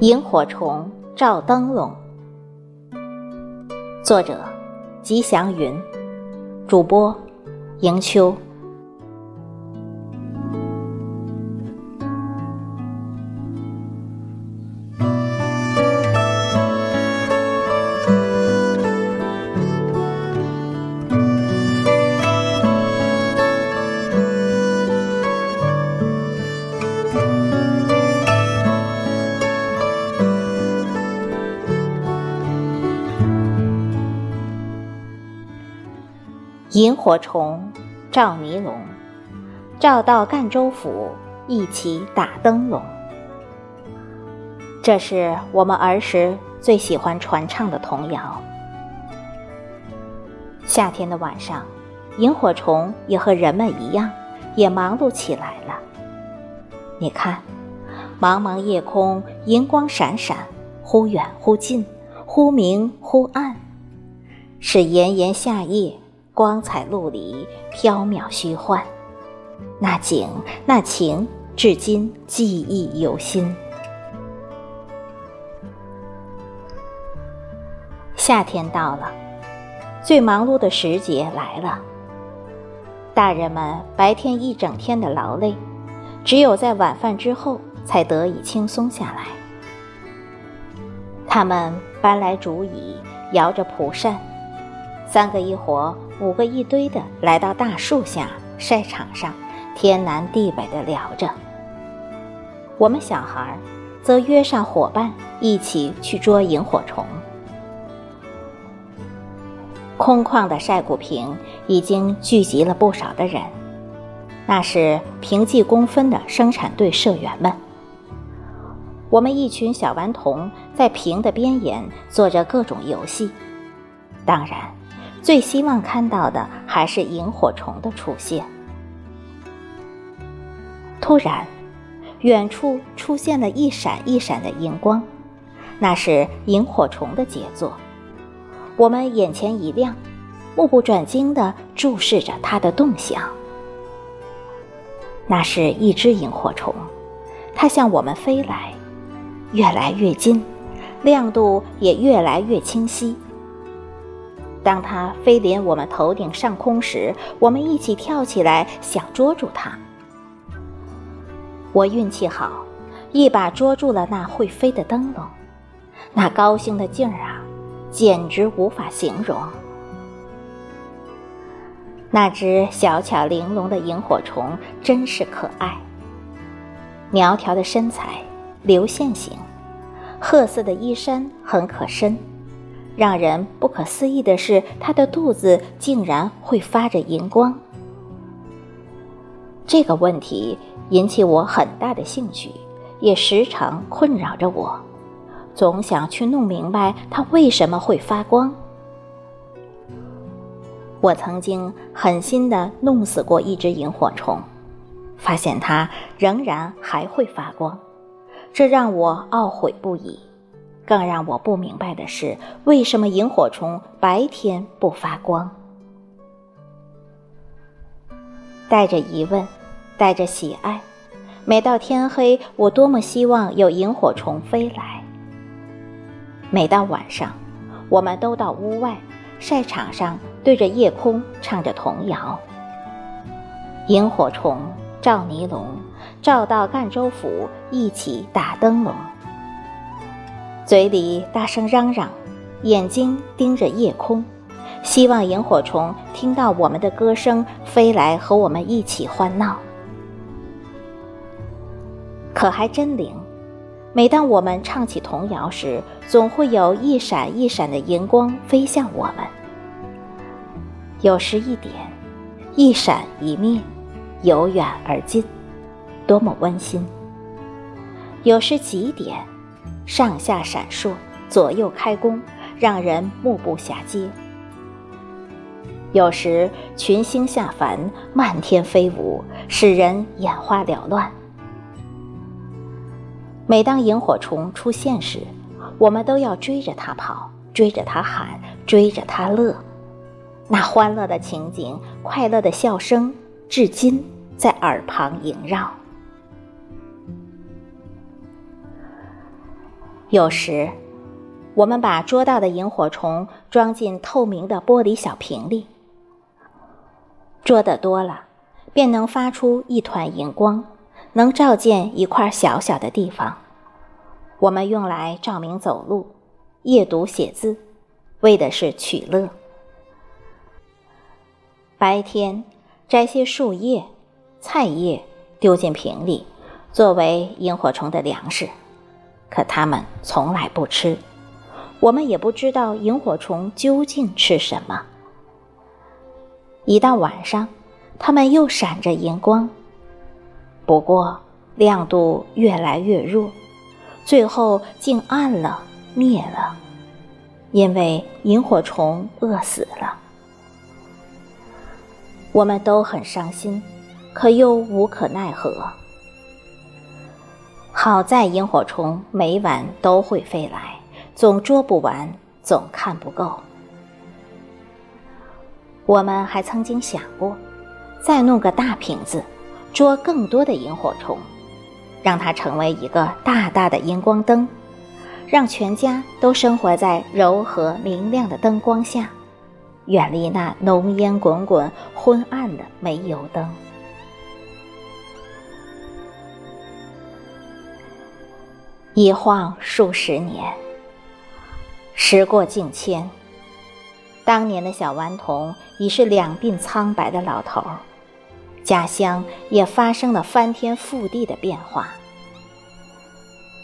萤火虫照灯笼，作者：吉祥云，主播：迎秋。萤火虫照迷龙，照到赣州府，一起打灯笼。这是我们儿时最喜欢传唱的童谣。夏天的晚上，萤火虫也和人们一样，也忙碌起来了。你看，茫茫夜空，银光闪闪，忽远忽近，忽明忽暗，是炎炎夏夜。光彩陆离，缥缈虚幻，那景那情，至今记忆犹新。夏天到了，最忙碌的时节来了。大人们白天一整天的劳累，只有在晚饭之后才得以轻松下来。他们搬来竹椅，摇着蒲扇，三个一伙。五个一堆的来到大树下晒场上，天南地北的聊着。我们小孩则约上伙伴一起去捉萤火虫。空旷的晒谷坪已经聚集了不少的人，那是平计工分的生产队社员们。我们一群小顽童在坪的边沿做着各种游戏，当然。最希望看到的还是萤火虫的出现。突然，远处出现了一闪一闪的荧光，那是萤火虫的杰作。我们眼前一亮，目不转睛地注视着它的动向。那是一只萤火虫，它向我们飞来，越来越近，亮度也越来越清晰。当它飞临我们头顶上空时，我们一起跳起来，想捉住它。我运气好，一把捉住了那会飞的灯笼，那高兴的劲儿啊，简直无法形容。那只小巧玲珑的萤火虫真是可爱，苗条的身材，流线型，褐色的衣衫很可身。让人不可思议的是，它的肚子竟然会发着荧光。这个问题引起我很大的兴趣，也时常困扰着我，总想去弄明白它为什么会发光。我曾经狠心地弄死过一只萤火虫，发现它仍然还会发光，这让我懊悔不已。更让我不明白的是，为什么萤火虫白天不发光？带着疑问，带着喜爱，每到天黑，我多么希望有萤火虫飞来。每到晚上，我们都到屋外晒场上，对着夜空唱着童谣：“萤火虫照尼龙，照到赣州府，一起打灯笼。”嘴里大声嚷嚷，眼睛盯着夜空，希望萤火虫听到我们的歌声，飞来和我们一起欢闹。可还真灵，每当我们唱起童谣时，总会有一闪一闪的荧光飞向我们。有时一点，一闪一灭，由远而近，多么温馨。有时几点。上下闪烁，左右开弓，让人目不暇接。有时群星下凡，漫天飞舞，使人眼花缭乱。每当萤火虫出现时，我们都要追着它跑，追着它喊，追着它乐。那欢乐的情景，快乐的笑声，至今在耳旁萦绕。有时，我们把捉到的萤火虫装进透明的玻璃小瓶里，捉得多了，便能发出一团荧光，能照见一块小小的地方。我们用来照明走路、阅读、写字，为的是取乐。白天，摘些树叶、菜叶丢进瓶里，作为萤火虫的粮食。可它们从来不吃，我们也不知道萤火虫究竟吃什么。一到晚上，它们又闪着荧光，不过亮度越来越弱，最后竟暗了、灭了，因为萤火虫饿死了。我们都很伤心，可又无可奈何。好在萤火虫每晚都会飞来，总捉不完，总看不够。我们还曾经想过，再弄个大瓶子，捉更多的萤火虫，让它成为一个大大的荧光灯，让全家都生活在柔和明亮的灯光下，远离那浓烟滚滚、昏暗的煤油灯。一晃数十年，时过境迁。当年的小顽童已是两鬓苍白的老头儿，家乡也发生了翻天覆地的变化。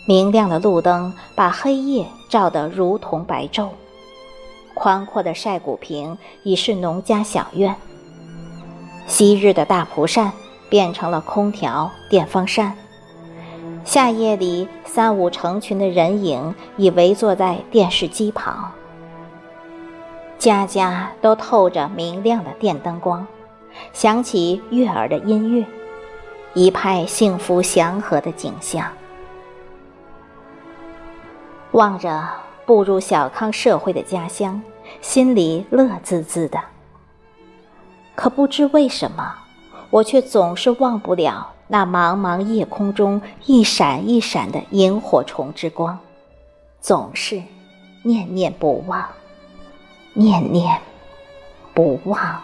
明亮的路灯把黑夜照得如同白昼，宽阔的晒谷坪已是农家小院。昔日的大蒲扇变成了空调、电风扇。夏夜里，三五成群的人影已围坐在电视机旁，家家都透着明亮的电灯光，响起悦耳的音乐，一派幸福祥和的景象。望着步入小康社会的家乡，心里乐滋滋的。可不知为什么，我却总是忘不了。那茫茫夜空中一闪一闪的萤火虫之光，总是念念不忘，念念不忘。